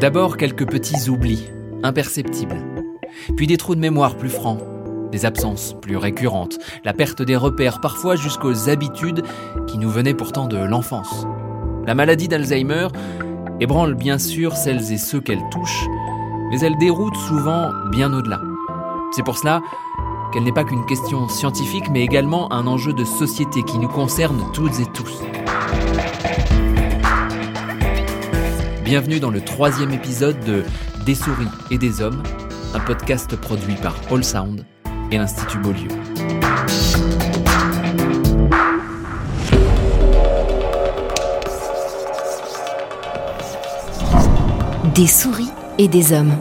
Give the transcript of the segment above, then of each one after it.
D'abord quelques petits oublis, imperceptibles. Puis des trous de mémoire plus francs, des absences plus récurrentes, la perte des repères, parfois jusqu'aux habitudes qui nous venaient pourtant de l'enfance. La maladie d'Alzheimer ébranle bien sûr celles et ceux qu'elle touche, mais elle déroute souvent bien au-delà. C'est pour cela qu'elle n'est pas qu'une question scientifique, mais également un enjeu de société qui nous concerne toutes et tous. Bienvenue dans le troisième épisode de Des souris et des hommes, un podcast produit par All Sound et l'Institut Beaulieu. Des souris et des hommes.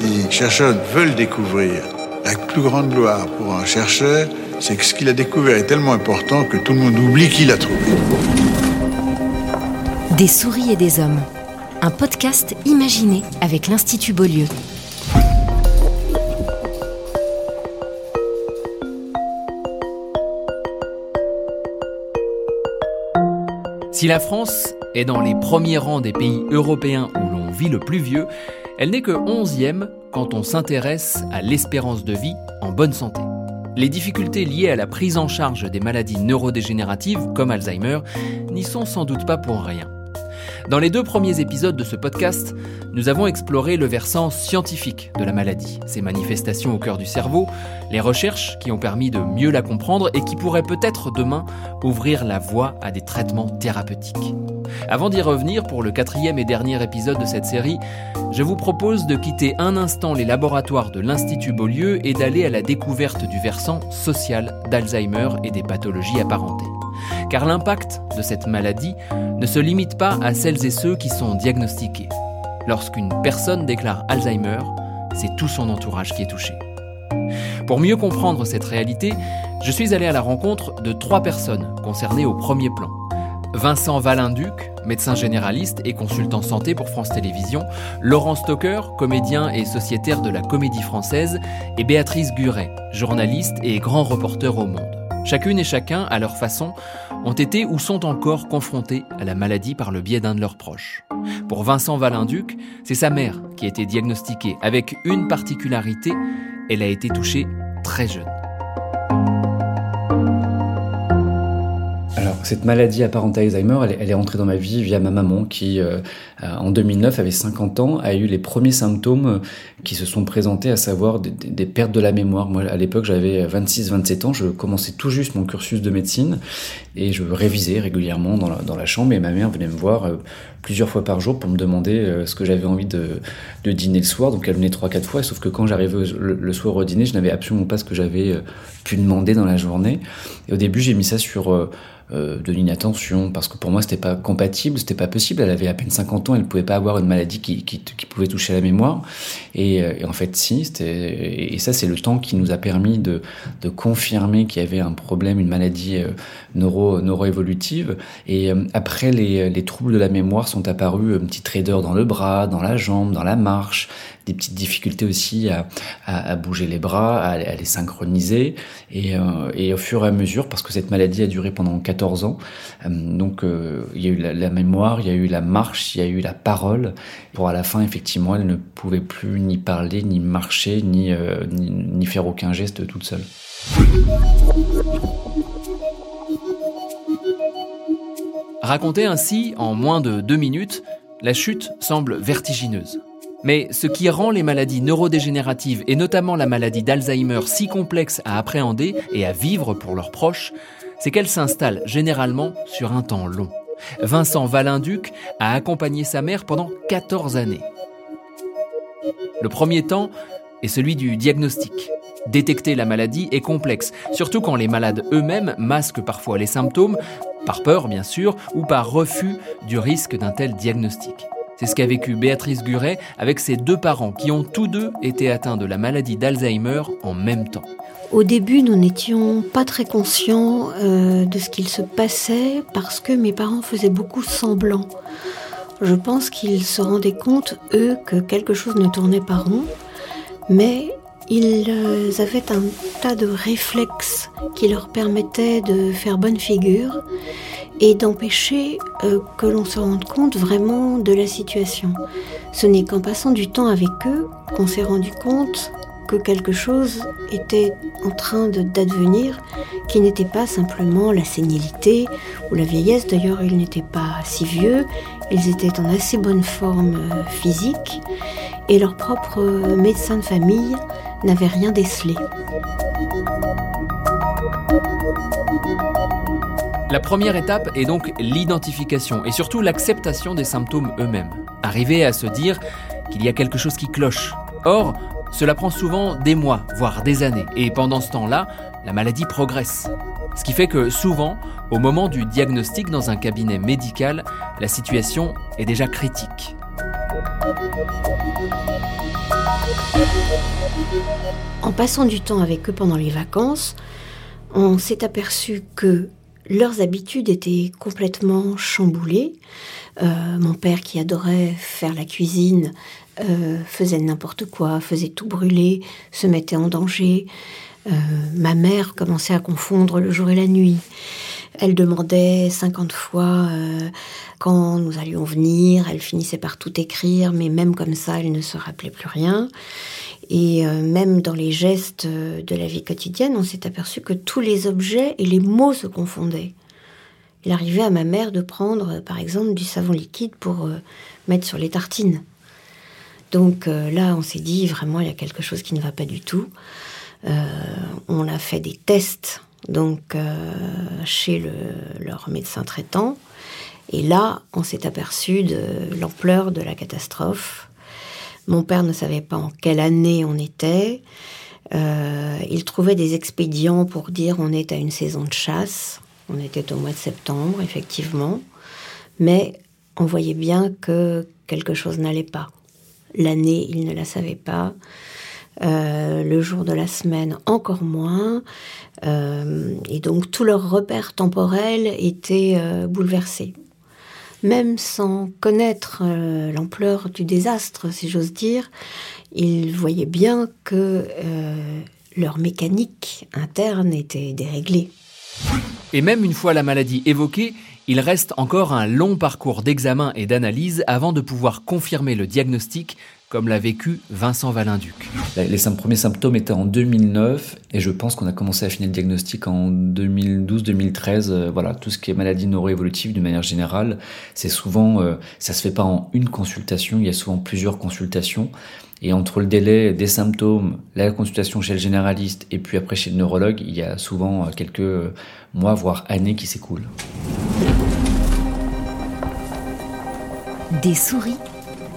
Les chercheurs veulent découvrir. La plus grande gloire pour un chercheur, c'est que ce qu'il a découvert est tellement important que tout le monde oublie qu'il l'a trouvé. Des souris et des hommes. Un podcast imaginé avec l'Institut Beaulieu. Si la France est dans les premiers rangs des pays européens où l'on vit le plus vieux, elle n'est que 11e quand on s'intéresse à l'espérance de vie en bonne santé. Les difficultés liées à la prise en charge des maladies neurodégénératives comme Alzheimer n'y sont sans doute pas pour rien. Dans les deux premiers épisodes de ce podcast, nous avons exploré le versant scientifique de la maladie, ses manifestations au cœur du cerveau, les recherches qui ont permis de mieux la comprendre et qui pourraient peut-être demain ouvrir la voie à des traitements thérapeutiques. Avant d'y revenir pour le quatrième et dernier épisode de cette série, je vous propose de quitter un instant les laboratoires de l'Institut Beaulieu et d'aller à la découverte du versant social d'Alzheimer et des pathologies apparentées. Car l'impact de cette maladie ne se limite pas à celles et ceux qui sont diagnostiqués. Lorsqu'une personne déclare Alzheimer, c'est tout son entourage qui est touché. Pour mieux comprendre cette réalité, je suis allé à la rencontre de trois personnes concernées au premier plan. Vincent Valinduc, médecin généraliste et consultant santé pour France Télévisions, Laurent Stoker, comédien et sociétaire de la Comédie Française, et Béatrice Guret, journaliste et grand reporter au Monde. Chacune et chacun, à leur façon, ont été ou sont encore confrontés à la maladie par le biais d'un de leurs proches. Pour Vincent Valinduc, c'est sa mère qui a été diagnostiquée avec une particularité, elle a été touchée très jeune. Cette maladie apparente à Alzheimer, elle, est entrée dans ma vie via ma maman qui, euh, en 2009, avait 50 ans, a eu les premiers symptômes euh, qui se sont présentés, à savoir des, pertes de la mémoire. Moi, à l'époque, j'avais 26-27 ans, je commençais tout juste mon cursus de médecine et je révisais régulièrement dans la, chambre et ma mère venait me voir euh, plusieurs fois par jour pour me demander ce que j'avais envie de, de, dîner le soir. Donc elle venait 3-4 fois, sauf que quand j'arrivais le, le, soir au dîner, je n'avais absolument pas ce que j'avais pu demander dans la journée. Et au début, j'ai mis ça sur euh, de l'inattention, parce que pour moi, c'était pas compatible, c'était pas possible. Elle avait à peine 50 ans, elle pouvait pas avoir une maladie qui, qui, pouvait toucher la mémoire. Et, euh, et en fait, si, et ça, c'est le temps qui nous a permis de, de confirmer qu'il y avait un problème, une maladie euh, neuro, neuroévolutive. Et après, les, les troubles de la mémoire sont apparus, un petit trader dans le bras, dans la jambe, dans la marche, des petites difficultés aussi à, à, bouger les bras, à, les synchroniser. Et, et, au fur et à mesure, parce que cette maladie a duré pendant 14 ans, euh, donc euh, il y a eu la, mémoire, il y a eu la marche, il y a eu la parole. Pour à la fin, effectivement, elle ne pouvait plus ni parler, ni marcher, ni, ni, ni faire aucun geste toute seule. Raconter ainsi en moins de deux minutes, la chute semble vertigineuse. Mais ce qui rend les maladies neurodégénératives et notamment la maladie d'Alzheimer si complexes à appréhender et à vivre pour leurs proches, c'est qu'elles s'installent généralement sur un temps long. Vincent Valinduc a accompagné sa mère pendant 14 années. Le premier temps est celui du diagnostic. Détecter la maladie est complexe, surtout quand les malades eux-mêmes masquent parfois les symptômes, par peur bien sûr, ou par refus du risque d'un tel diagnostic. C'est ce qu'a vécu Béatrice Guret avec ses deux parents qui ont tous deux été atteints de la maladie d'Alzheimer en même temps. Au début, nous n'étions pas très conscients euh, de ce qu'il se passait parce que mes parents faisaient beaucoup semblant. Je pense qu'ils se rendaient compte, eux, que quelque chose ne tournait pas rond, mais ils euh, avaient un tas de réflexes qui leur permettaient de faire bonne figure et d'empêcher euh, que l'on se rende compte vraiment de la situation. Ce n'est qu'en passant du temps avec eux qu'on s'est rendu compte que quelque chose était en train d'advenir, qui n'était pas simplement la sénilité ou la vieillesse. D'ailleurs, ils n'étaient pas si vieux, ils étaient en assez bonne forme euh, physique, et leur propre médecin de famille n'avait rien décelé. La première étape est donc l'identification et surtout l'acceptation des symptômes eux-mêmes. Arriver à se dire qu'il y a quelque chose qui cloche. Or, cela prend souvent des mois, voire des années, et pendant ce temps-là, la maladie progresse. Ce qui fait que souvent, au moment du diagnostic dans un cabinet médical, la situation est déjà critique. En passant du temps avec eux pendant les vacances, on s'est aperçu que leurs habitudes étaient complètement chamboulées. Euh, mon père, qui adorait faire la cuisine, euh, faisait n'importe quoi, faisait tout brûler, se mettait en danger. Euh, ma mère commençait à confondre le jour et la nuit. Elle demandait 50 fois quand nous allions venir, elle finissait par tout écrire, mais même comme ça, elle ne se rappelait plus rien. Et euh, même dans les gestes euh, de la vie quotidienne, on s'est aperçu que tous les objets et les mots se confondaient. Il arrivait à ma mère de prendre, par exemple, du savon liquide pour euh, mettre sur les tartines. Donc là, on s'est dit vraiment, il y a quelque chose qui ne va pas du tout. on a fait des tests donc chez leur médecin traitant. Et là, on s'est aperçu de l'ampleur de la catastrophe. Mon père ne savait pas en quelle année on était. Euh, il trouvait des expédients pour dire on est à une saison de chasse. On était au mois de septembre, effectivement. Mais on voyait bien que quelque chose n'allait pas. L'année, il ne la savait pas. Euh, le jour de la semaine, encore moins. Euh, et donc, tous leurs repères temporels étaient bouleversés même sans connaître euh, l'ampleur du désastre, si j'ose dire, ils voyaient bien que euh, leur mécanique interne était déréglée. Et même une fois la maladie évoquée, il reste encore un long parcours d'examen et d'analyse avant de pouvoir confirmer le diagnostic comme l'a vécu Vincent Valinduc. Les premiers symptômes étaient en 2009 et je pense qu'on a commencé à finir le diagnostic en 2012-2013. Euh, voilà, tout ce qui est maladie neuroévolutive d'une manière générale, c'est souvent, euh, ça se fait pas en une consultation, il y a souvent plusieurs consultations. Et entre le délai des symptômes, la consultation chez le généraliste et puis après chez le neurologue, il y a souvent euh, quelques mois, voire années qui s'écoulent. Des souris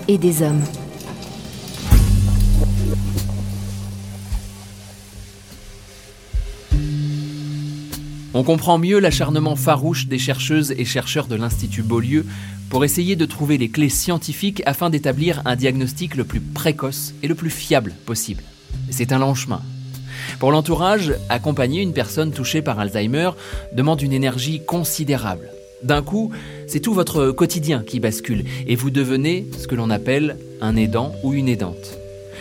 et des hommes. On comprend mieux l'acharnement farouche des chercheuses et chercheurs de l'Institut Beaulieu pour essayer de trouver les clés scientifiques afin d'établir un diagnostic le plus précoce et le plus fiable possible. C'est un long chemin. Pour l'entourage, accompagner une personne touchée par Alzheimer demande une énergie considérable. D'un coup, c'est tout votre quotidien qui bascule et vous devenez ce que l'on appelle un aidant ou une aidante.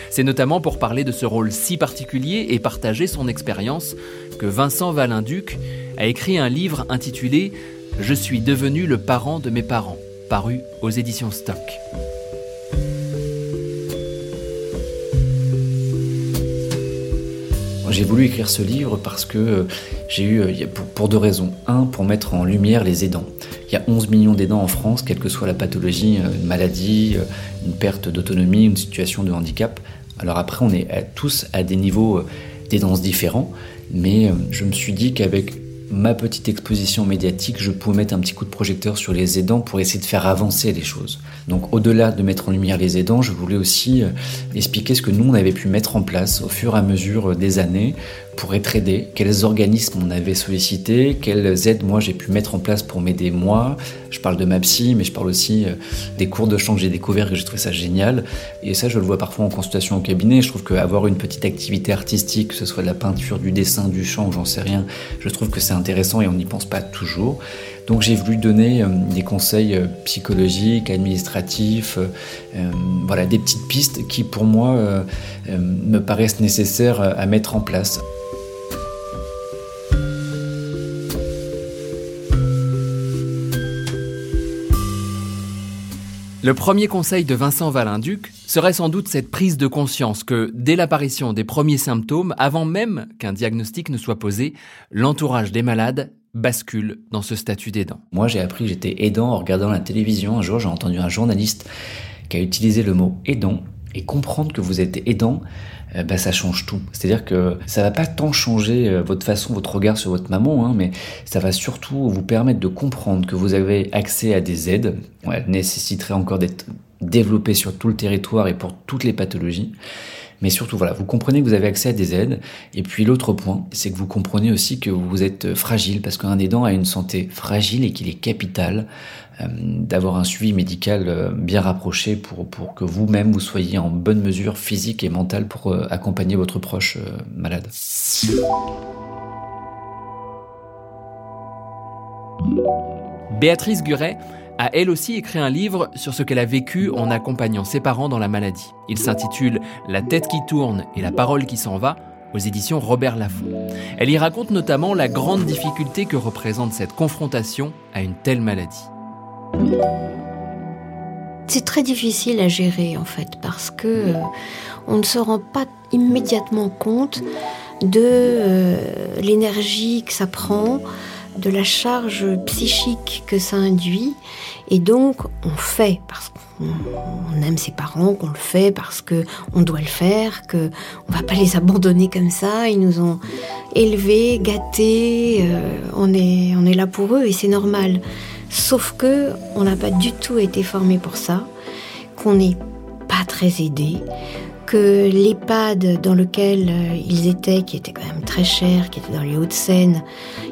C'est notamment pour parler de ce rôle si particulier et partager son expérience que Vincent Valinduc a écrit un livre intitulé Je suis devenu le parent de mes parents, paru aux éditions Stock. J'ai voulu écrire ce livre parce que euh, j'ai eu, euh, pour deux raisons. Un, pour mettre en lumière les aidants. Il y a 11 millions d'aidants en France, quelle que soit la pathologie, euh, une maladie, une perte d'autonomie, une situation de handicap. Alors après, on est tous à des niveaux d'aidance différents, mais je me suis dit qu'avec ma petite exposition médiatique, je pouvais mettre un petit coup de projecteur sur les aidants pour essayer de faire avancer les choses. Donc au-delà de mettre en lumière les aidants, je voulais aussi euh, expliquer ce que nous, on avait pu mettre en place au fur et à mesure des années pour être aidé, quels organismes on avait sollicité, quelles aides moi j'ai pu mettre en place pour m'aider moi. Je parle de ma psy, mais je parle aussi euh, des cours de chant que j'ai découvert et j'ai trouvé ça génial. Et ça, je le vois parfois en consultation au cabinet. Je trouve qu'avoir une petite activité artistique, que ce soit de la peinture, du dessin, du chant, j'en sais rien, je trouve que c'est intéressant et on n'y pense pas toujours. Donc j'ai voulu donner euh, des conseils euh, psychologiques, administratifs, voilà, des petites pistes qui pour moi me paraissent nécessaires à mettre en place. Le premier conseil de Vincent Valinduc serait sans doute cette prise de conscience que, dès l'apparition des premiers symptômes, avant même qu'un diagnostic ne soit posé, l'entourage des malades bascule dans ce statut d'aidant. Moi, j'ai appris que j'étais aidant en regardant la télévision. Un jour, j'ai entendu un journaliste qui a utilisé le mot aidant et comprendre que vous êtes aidant, bah, ça change tout. C'est-à-dire que ça va pas tant changer euh, votre façon, votre regard sur votre maman, hein, mais ça va surtout vous permettre de comprendre que vous avez accès à des aides. Elles nécessiteraient encore d'être développées sur tout le territoire et pour toutes les pathologies. Mais surtout, voilà, vous comprenez que vous avez accès à des aides. Et puis l'autre point, c'est que vous comprenez aussi que vous êtes fragile parce qu'un aidant a une santé fragile et qu'il est capital d'avoir un suivi médical euh, bien rapproché pour, pour que vous-même vous soyez en bonne mesure physique et mentale pour euh, accompagner votre proche malade. Béatrice Guret a elle aussi écrit un livre sur ce qu'elle a vécu en accompagnant ses parents dans la maladie. Il s'intitule La tête qui tourne et la parole qui s'en va aux éditions Robert Laffont. Elle y raconte notamment la grande difficulté que représente cette confrontation à une telle maladie. C'est très difficile à gérer en fait parce que euh, on ne se rend pas immédiatement compte de euh, l'énergie que ça prend, de la charge psychique que ça induit. Et donc, on fait parce qu'on aime ses parents, qu'on le fait parce que on doit le faire, que on va pas les abandonner comme ça. Ils nous ont élevés, gâtés. Euh, on est, on est là pour eux et c'est normal. Sauf que on n'a pas du tout été formé pour ça, qu'on n'est pas très aidé, que l'EHPAD dans lequel euh, ils étaient, qui était quand même très cher, qui était dans les Hauts-de-Seine,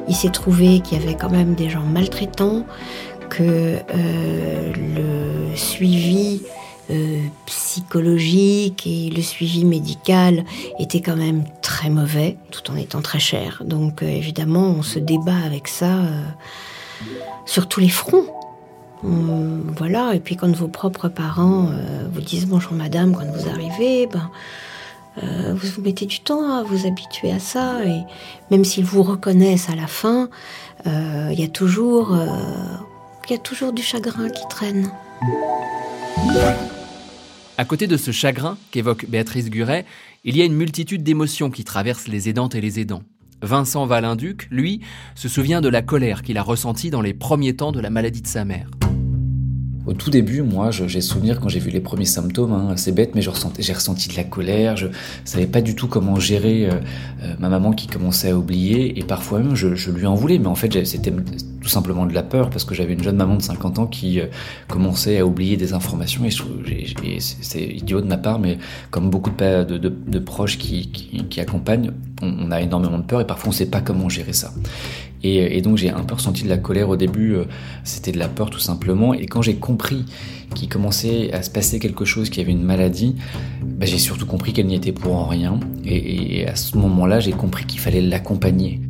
il s'est trouvé qu'il y avait quand même des gens maltraitants, que euh, le suivi euh, psychologique et le suivi médical était quand même très mauvais, tout en étant très cher. Donc évidemment, on se débat avec ça sur tous les fronts. Euh, voilà, et puis quand vos propres parents euh, vous disent bonjour madame quand vous arrivez, ben, euh, vous vous mettez du temps à vous habituer à ça, et même s'ils vous reconnaissent à la fin, il y, a toujours, y a toujours du chagrin qui traîne. À côté de ce chagrin qu'évoque Béatrice Guret, il y a une multitude d'émotions qui traversent les aidantes et les aidants. Vincent Valinduc, lui, se souvient de la colère qu'il a ressentie dans les premiers temps de la maladie de sa mère. Au tout début, moi, j'ai souvenir quand j'ai vu les premiers symptômes, hein, c'est bête, mais j'ai ressenti de la colère, je savais pas du tout comment gérer euh, euh, ma maman qui commençait à oublier, et parfois même je, lui en voulais, mais en fait c'était tout simplement de la peur, parce que j'avais une jeune maman de 50 ans qui euh, commençait à oublier des informations, et, c'est idiot de ma part, mais comme beaucoup de, proches qui accompagnent, on, on, a énormément de peur, et parfois on sait pas comment gérer ça. Et, donc j'ai un peu ressenti de la colère au début, euh, c'était de la peur tout simplement. Et quand j'ai compris qu'il commençait à se passer quelque chose, qu'il y avait une maladie, bah, j'ai surtout compris qu'elle n'y était pour en rien. Et, à ce moment-là, j'ai compris qu'il fallait l'accompagner.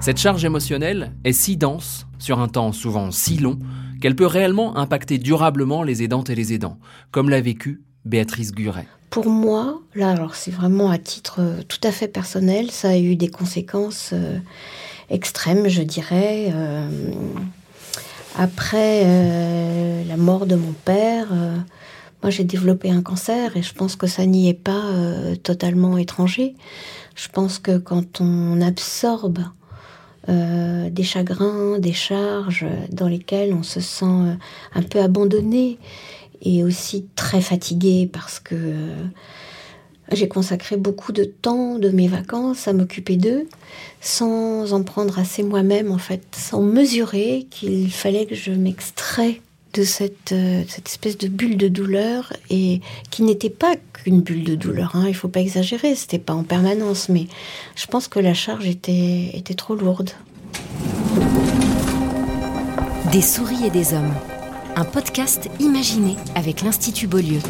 Cette charge émotionnelle est si dense, sur un temps souvent si long, qu'elle peut réellement impacter durablement les aidantes et les aidants, comme l'a vécu Béatrice Guret. Pour moi, là, alors c'est vraiment à titre euh, tout à fait personnel, ça a eu des conséquences euh, extrêmes, je dirais. Euh, après la mort de mon père, moi j'ai développé un cancer et je pense que ça n'y est pas totalement étranger. Je pense que quand on absorbe des chagrins, des charges dans lesquelles on se sent un peu abandonné et aussi très fatiguée parce que euh, j'ai consacré beaucoup de temps de mes vacances à m'occuper d'eux sans en prendre assez moi-même en fait, sans mesurer qu'il fallait que je m'extrais de cette, euh, cette, espèce de bulle de douleur et qui n'était pas qu'une bulle de douleur, hein, il faut pas exagérer, c'était pas en permanence, mais je pense que la charge était trop lourde. Des souris et des hommes un podcast imaginé avec l'Institut Beaulieu.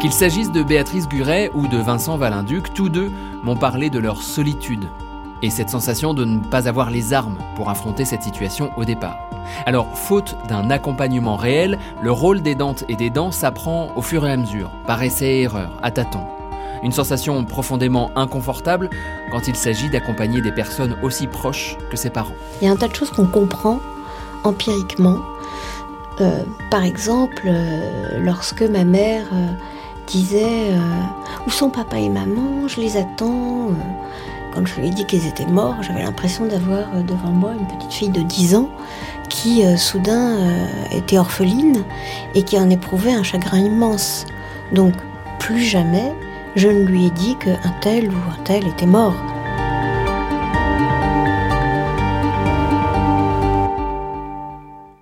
Qu'il s'agisse de Béatrice Guret ou de Vincent Valinduc, tous deux m'ont parlé de leur solitude et cette sensation de ne pas avoir les armes pour affronter cette situation au départ. Alors, faute d'un accompagnement réel, le rôle des dents et des dents s'apprend au fur et à mesure, par essai et erreur, à tâtons. Une sensation profondément inconfortable quand il s'agit d'accompagner des personnes aussi proches que ses parents. Il y a un tas de choses qu'on comprend empiriquement. Euh, par exemple, euh, lorsque ma mère euh, disait Où sont papa et maman? Je les attends. Quand je lui ai dit qu'ils étaient morts, j'avais l'impression d'avoir devant moi une petite fille de 10 ans qui soudain était orpheline et qui en éprouvait un chagrin immense. Donc, plus jamais, je ne lui ai dit qu'un tel ou un tel était mort.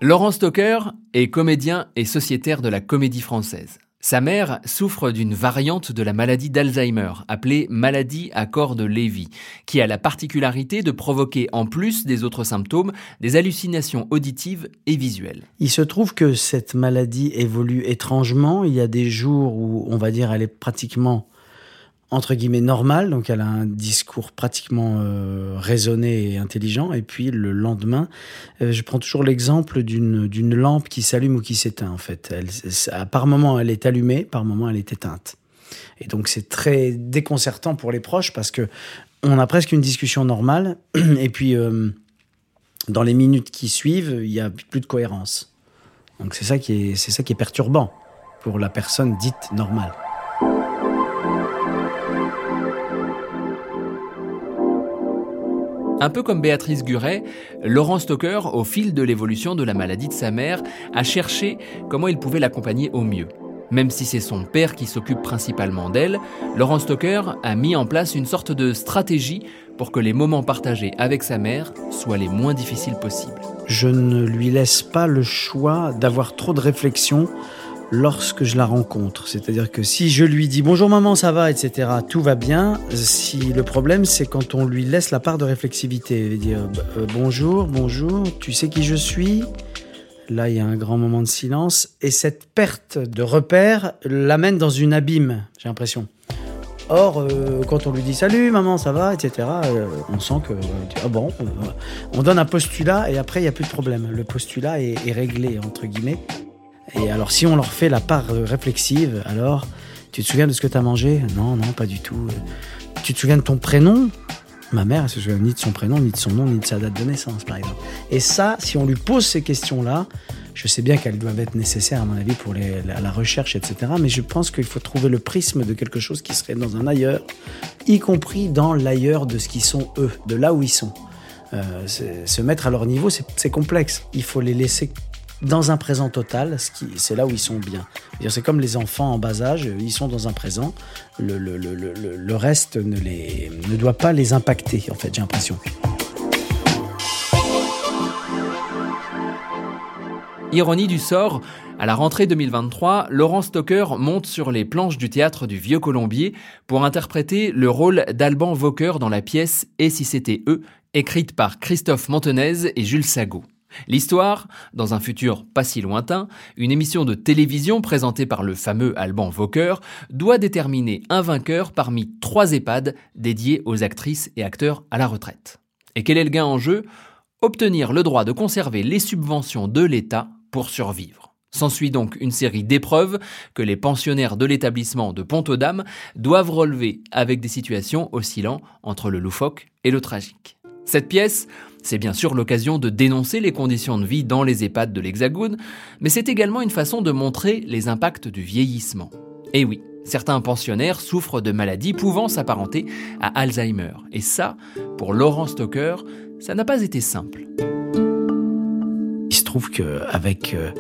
Laurent Stoker est comédien et sociétaire de la comédie française. Sa mère souffre d'une variante de la maladie d'Alzheimer, appelée maladie à corps de Lévy, qui a la particularité de provoquer, en plus des autres symptômes, des hallucinations auditives et visuelles. Il se trouve que cette maladie évolue étrangement. Il y a des jours où, on va dire, elle est pratiquement entre guillemets normal, donc elle a un discours pratiquement euh, raisonné et intelligent. Et puis le lendemain, euh, je prends toujours l'exemple d'une lampe qui s'allume ou qui s'éteint. En fait, elle, par moment elle est allumée, par moment elle est éteinte. Et donc c'est très déconcertant pour les proches parce que on a presque une discussion normale et puis euh, dans les minutes qui suivent, il y a plus de cohérence. Donc c'est ça qui est perturbant pour la personne dite normale. Un peu comme Béatrice Guret, Laurent Stoker, au fil de l'évolution de la maladie de sa mère, a cherché comment il pouvait l'accompagner au mieux. Même si c'est son père qui s'occupe principalement d'elle, Laurent Stoker a mis en place une sorte de stratégie pour que les moments partagés avec sa mère soient les moins difficiles possibles. Je ne lui laisse pas le choix d'avoir trop de réflexion lorsque je la rencontre. C'est-à-dire que si je lui dis bonjour maman, ça va, etc., tout va bien. Si le problème, c'est quand on lui laisse la part de réflexivité, dire euh, bonjour, bonjour, tu sais qui je suis? Là, il y a un grand moment de silence et cette perte de repère l'amène dans une abîme. J'ai l'impression. Or, euh, quand on lui dit salut maman, ça va, etc., euh, on sent que ah bon, on donne un postulat et après il n'y a plus de problème. Le postulat est réglé entre guillemets. Et alors, si on leur fait la part réflexive, alors, tu te souviens de ce que tu as mangé? Non, non, pas du tout. Tu te souviens de ton prénom? Ma mère, elle se souvient ni de son prénom, ni de son nom, ni de sa date de naissance, par exemple. Et ça, si on lui pose ces questions-là, je sais bien qu'elles doivent être nécessaires, à mon avis, pour la, recherche, etc. Mais je pense qu'il faut trouver le prisme de quelque chose qui serait dans un ailleurs, y compris dans l'ailleurs de ce qu'ils sont eux, de là où ils sont. Euh, se mettre à leur niveau, c'est complexe. Il faut les laisser dans un présent total, c'est là où ils sont bien. C'est comme les enfants en bas âge, ils sont dans un présent, le, reste ne, doit pas les impacter, en fait, j'ai l'impression. Ironie du sort, à la rentrée 2023, Laurent Stoker monte sur les planches du théâtre du Vieux Colombier pour interpréter le rôle d'Alban Vauquer dans la pièce Et si c'était eux, écrite par Christophe Montenez et Jules Sago. L'histoire, dans un futur pas si lointain, une émission de télévision présentée par le fameux Alban Vauquer doit déterminer un vainqueur parmi trois EHPAD dédiés aux actrices et acteurs à la retraite. Et quel est le gain en jeu? Obtenir le droit de conserver les subventions de l'État pour survivre. S'ensuit donc une série d'épreuves que les pensionnaires de l'établissement de Pont-aux-Dames doivent relever avec des situations oscillant entre le loufoque et le tragique. Cette pièce c'est bien sûr l'occasion de dénoncer les conditions de vie dans les EHPAD de l'Hexagone, mais c'est également une façon de montrer les impacts du vieillissement. Et oui, certains pensionnaires souffrent de maladies pouvant s'apparenter à Alzheimer. Et ça, pour Laurent Stoker, ça n'a pas été simple. Il se trouve qu'avec euh,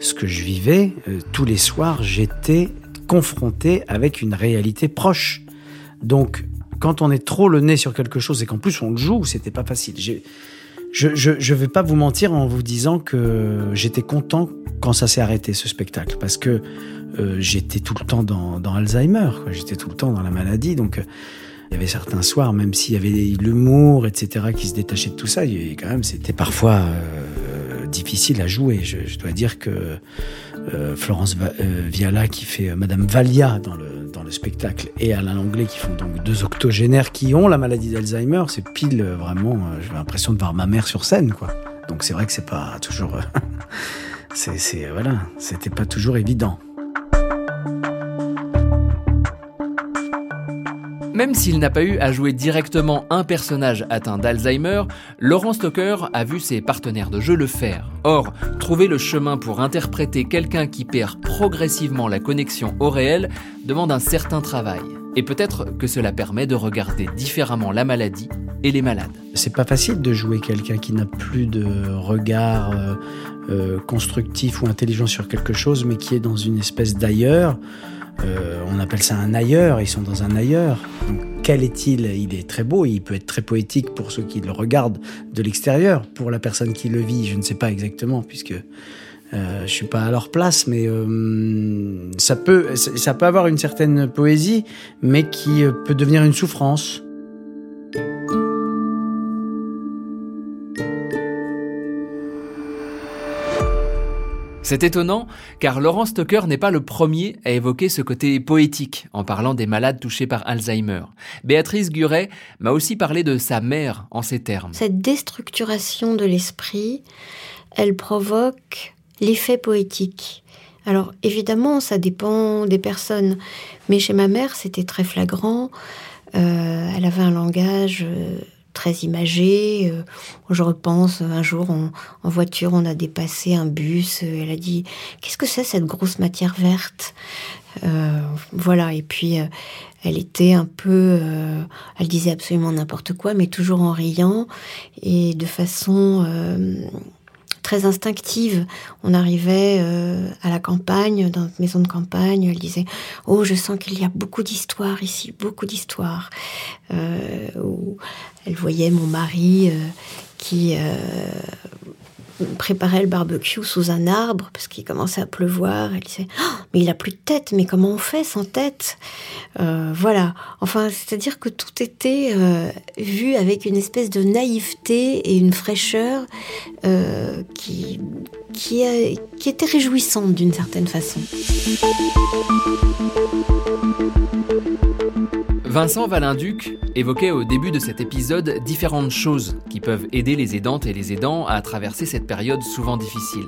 ce que je vivais, euh, tous les soirs, j'étais confronté avec une réalité proche. Donc, quand on est trop le nez sur quelque chose et qu'en plus on le joue, c'était pas facile. Je, je, vais pas vous mentir en vous disant que j'étais content quand ça s'est arrêté ce spectacle parce que euh, j'étais tout le temps dans, Alzheimer, j'étais tout le temps dans la maladie, donc euh, il y avait certains soirs, même s'il y avait l'humour, etc., qui se détachait de tout ça, il quand même, c'était parfois euh, difficile à jouer. Je, dois dire que Florence Viala, qui fait Madame Valia dans le dans le spectacle et Alain Langlais qui font donc deux octogénaires qui ont la maladie d'Alzheimer, c'est pile euh, vraiment, euh, j'ai l'impression de voir ma mère sur scène, quoi. Donc c'est vrai que c'est pas toujours, euh, c'est, voilà, c'était pas toujours évident. Même s'il n'a pas eu à jouer directement un personnage atteint d'Alzheimer, Laurent Stoker a vu ses partenaires de jeu le faire. Or, trouver le chemin pour interpréter quelqu'un qui perd progressivement la connexion au réel demande un certain travail. Et peut-être que cela permet de regarder différemment la maladie et les malades. C'est pas facile de jouer quelqu'un qui n'a plus de regard euh, euh, constructif ou intelligent sur quelque chose, mais qui est dans une espèce d'ailleurs. Euh, on appelle ça un ailleurs, ils sont dans un ailleurs. quel est-il? Il est très beau, il peut être très poétique pour ceux qui le regardent de l'extérieur. Pour la personne qui le vit, je ne sais pas exactement, puisque euh, je suis pas à leur place, mais euh, ça peut, ça peut avoir une certaine poésie, mais qui euh, peut devenir une souffrance. C'est étonnant, car Laurent Stoker n'est pas le premier à évoquer ce côté poétique en parlant des malades touchés par Alzheimer. Béatrice Guret m'a aussi parlé de sa mère en ces termes. Cette déstructuration de l'esprit, elle provoque l'effet poétique. Alors évidemment, ça dépend des personnes, mais chez ma mère, c'était très flagrant. Euh, elle avait un langage euh, très imagé. Euh, je repense, un jour, en voiture, on a dépassé un bus. elle a dit Qu'est-ce que c'est cette grosse matière verte Voilà, et puis elle était un peu. elle disait absolument n'importe quoi, mais toujours en riant et de façon instinctive. On arrivait euh, à la campagne, dans notre maison de campagne, elle disait Oh, je sens qu'il y a beaucoup d'histoires ici, beaucoup d'histoires. Euh, elle voyait mon mari euh, préparait le barbecue sous un arbre parce qu'il commençait à pleuvoir. Elle disait oh, Mais il a plus de tête, mais comment on fait sans tête? Euh, Voilà. Enfin, c'est-à-dire que tout était euh, vu avec une espèce de naïveté et une fraîcheur euh, qui était réjouissante d'une certaine façon. Vincent Valinduc évoquait au début de cet épisode différentes choses qui peuvent aider les aidantes et les aidants à traverser cette période souvent difficile.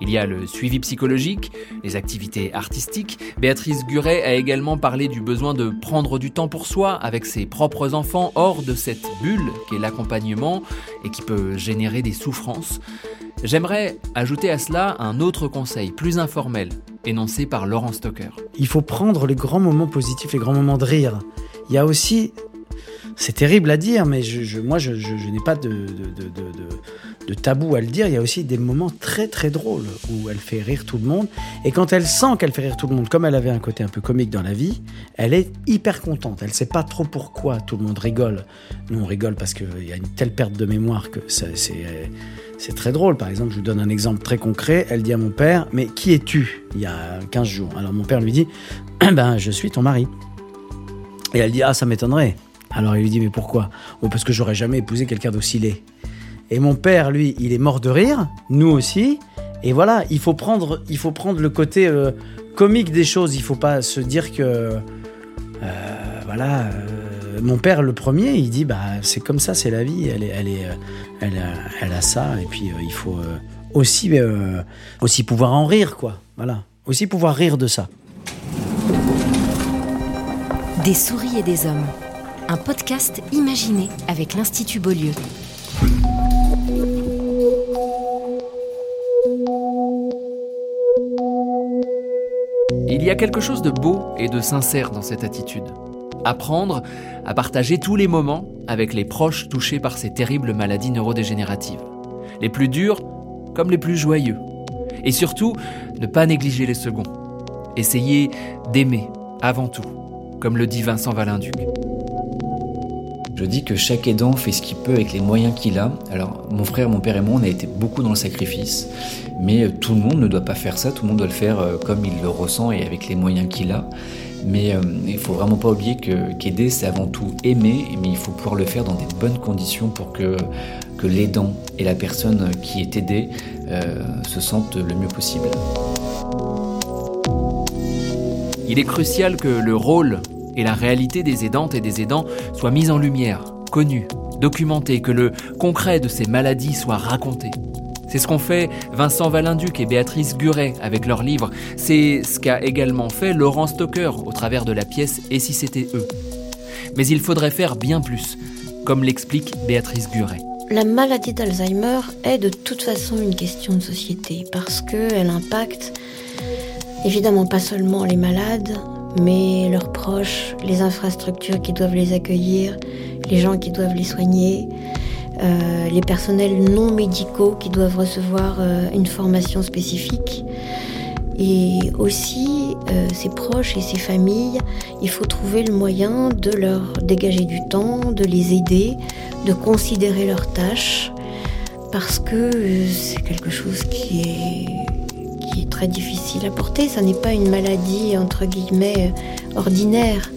Il y a le suivi psychologique, les activités artistiques. Béatrice Guret a également parlé du besoin de prendre du temps pour soi avec ses propres enfants hors de cette bulle qu'est l'accompagnement et qui peut générer des souffrances. J'aimerais ajouter à cela un autre conseil plus informel, énoncé par Laurent Stoker. Il faut prendre les grands moments positifs, les grands moments de rire. Il y a aussi, c'est terrible à dire, mais moi je, n'ai pas de, tabou à le dire. Il y a aussi des moments très très drôles où elle fait rire tout le monde. Et quand elle sent qu'elle fait rire tout le monde, comme elle avait un côté un peu comique dans la vie, elle est hyper contente. Elle sait pas trop pourquoi tout le monde rigole. Nous on rigole parce qu'il y a une telle perte de mémoire que c'est c'est très drôle. Par exemple, je vous donne un exemple très concret. Elle dit à mon père, mais qui es-tu? Il y a 15 jours. Alors mon père lui dit, ben je suis ton mari. Et elle dit Ah, ça m'étonnerait. Alors il lui dit Mais pourquoi? Oh, Parce que j'aurais jamais épousé quelqu'un d'aussi laid. Et mon père, lui, il est mort de rire, nous aussi. Et voilà, il faut prendre, il faut prendre le côté euh, comique des choses. Il faut pas se dire que. Euh, voilà. Euh, mon père, le premier, il dit Bah, c'est comme ça, c'est la vie. Elle, est, elle, est, a, elle a ça. Et puis, il faut aussi, aussi pouvoir en rire, quoi. Voilà. Aussi pouvoir rire de ça. Des souris et des hommes. Un podcast imaginé avec l'Institut Beaulieu. Il y a quelque chose de beau et de sincère dans cette attitude. Apprendre à partager tous les moments avec les proches touchés par ces terribles maladies neurodégénératives. Les plus durs comme les plus joyeux. Et surtout, ne pas négliger les seconds. Essayer d'aimer avant tout comme le dit Vincent Valinduc. Je dis que chaque aidant fait ce qu'il peut avec les moyens qu'il a. Alors, mon frère, mon père et moi, on a été beaucoup dans le sacrifice, mais euh, tout le monde ne doit pas faire ça, tout le monde doit le faire euh, comme il le ressent et avec les moyens qu'il a. Mais euh, il faut vraiment pas oublier qu'aider, c'est avant tout aimer, mais il faut pouvoir le faire dans des bonnes conditions pour que, que l'aidant et la personne qui est aidée se sentent le mieux possible. Il est crucial que le rôle et la réalité des aidantes et des aidants soient mis en lumière, connus, documentés, que le concret de ces maladies soit raconté. C'est ce qu'ont fait Vincent Valinduc et Béatrice Guret avec leur livre. C'est ce qu'a également fait Laurent Stoker au travers de la pièce Et si c'était eux? Mais il faudrait faire bien plus, comme l'explique Béatrice Guret. La maladie d'Alzheimer est de toute façon une question de société parce qu'elle impacte évidemment pas seulement les malades, mais leurs proches, les infrastructures qui doivent les accueillir, les gens qui doivent les soigner, euh, les personnels non médicaux qui doivent recevoir euh, une formation spécifique. Et aussi, euh, ses proches et ses familles, il faut trouver le moyen de leur dégager du temps, de les aider, de considérer leurs tâches, parce que c'est quelque chose qui est, qui est très difficile à porter. Ça n'est pas une maladie, entre guillemets, ordinaire.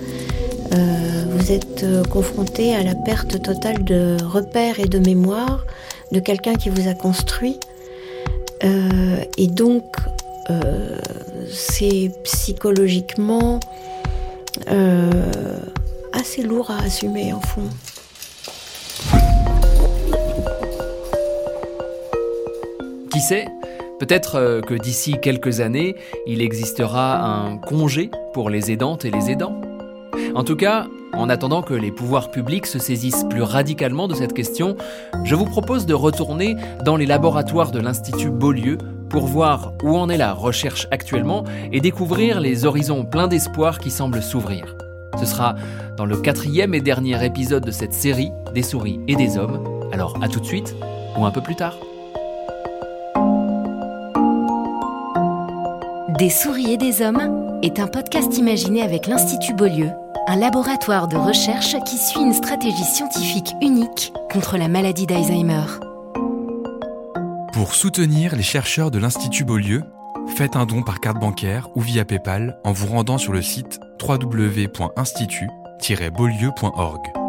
Euh, vous êtes euh, confronté à la perte totale de repères et de mémoire de quelqu'un qui vous a construit. Euh, et donc, c'est psychologiquement assez lourd à assumer en fond. Qui sait? Peut-être que d'ici quelques années, il existera un congé pour les aidantes et les aidants en tout cas, en attendant que les pouvoirs publics se saisissent plus radicalement de cette question, je vous propose de retourner dans les laboratoires de l'Institut Beaulieu pour voir où en est la recherche actuellement et découvrir les horizons pleins d'espoir qui semblent s'ouvrir. Ce sera dans le quatrième et dernier épisode de cette série des souris et des hommes. Alors à tout de suite ou un peu plus tard. Des souris et des hommes est un podcast imaginé avec l'Institut Beaulieu un laboratoire de recherche qui suit une stratégie scientifique unique contre la maladie d'Alzheimer. Pour soutenir les chercheurs de l'Institut Beaulieu, faites un don par carte bancaire ou via PayPal en vous rendant sur le site www.institut-beaulieu.org.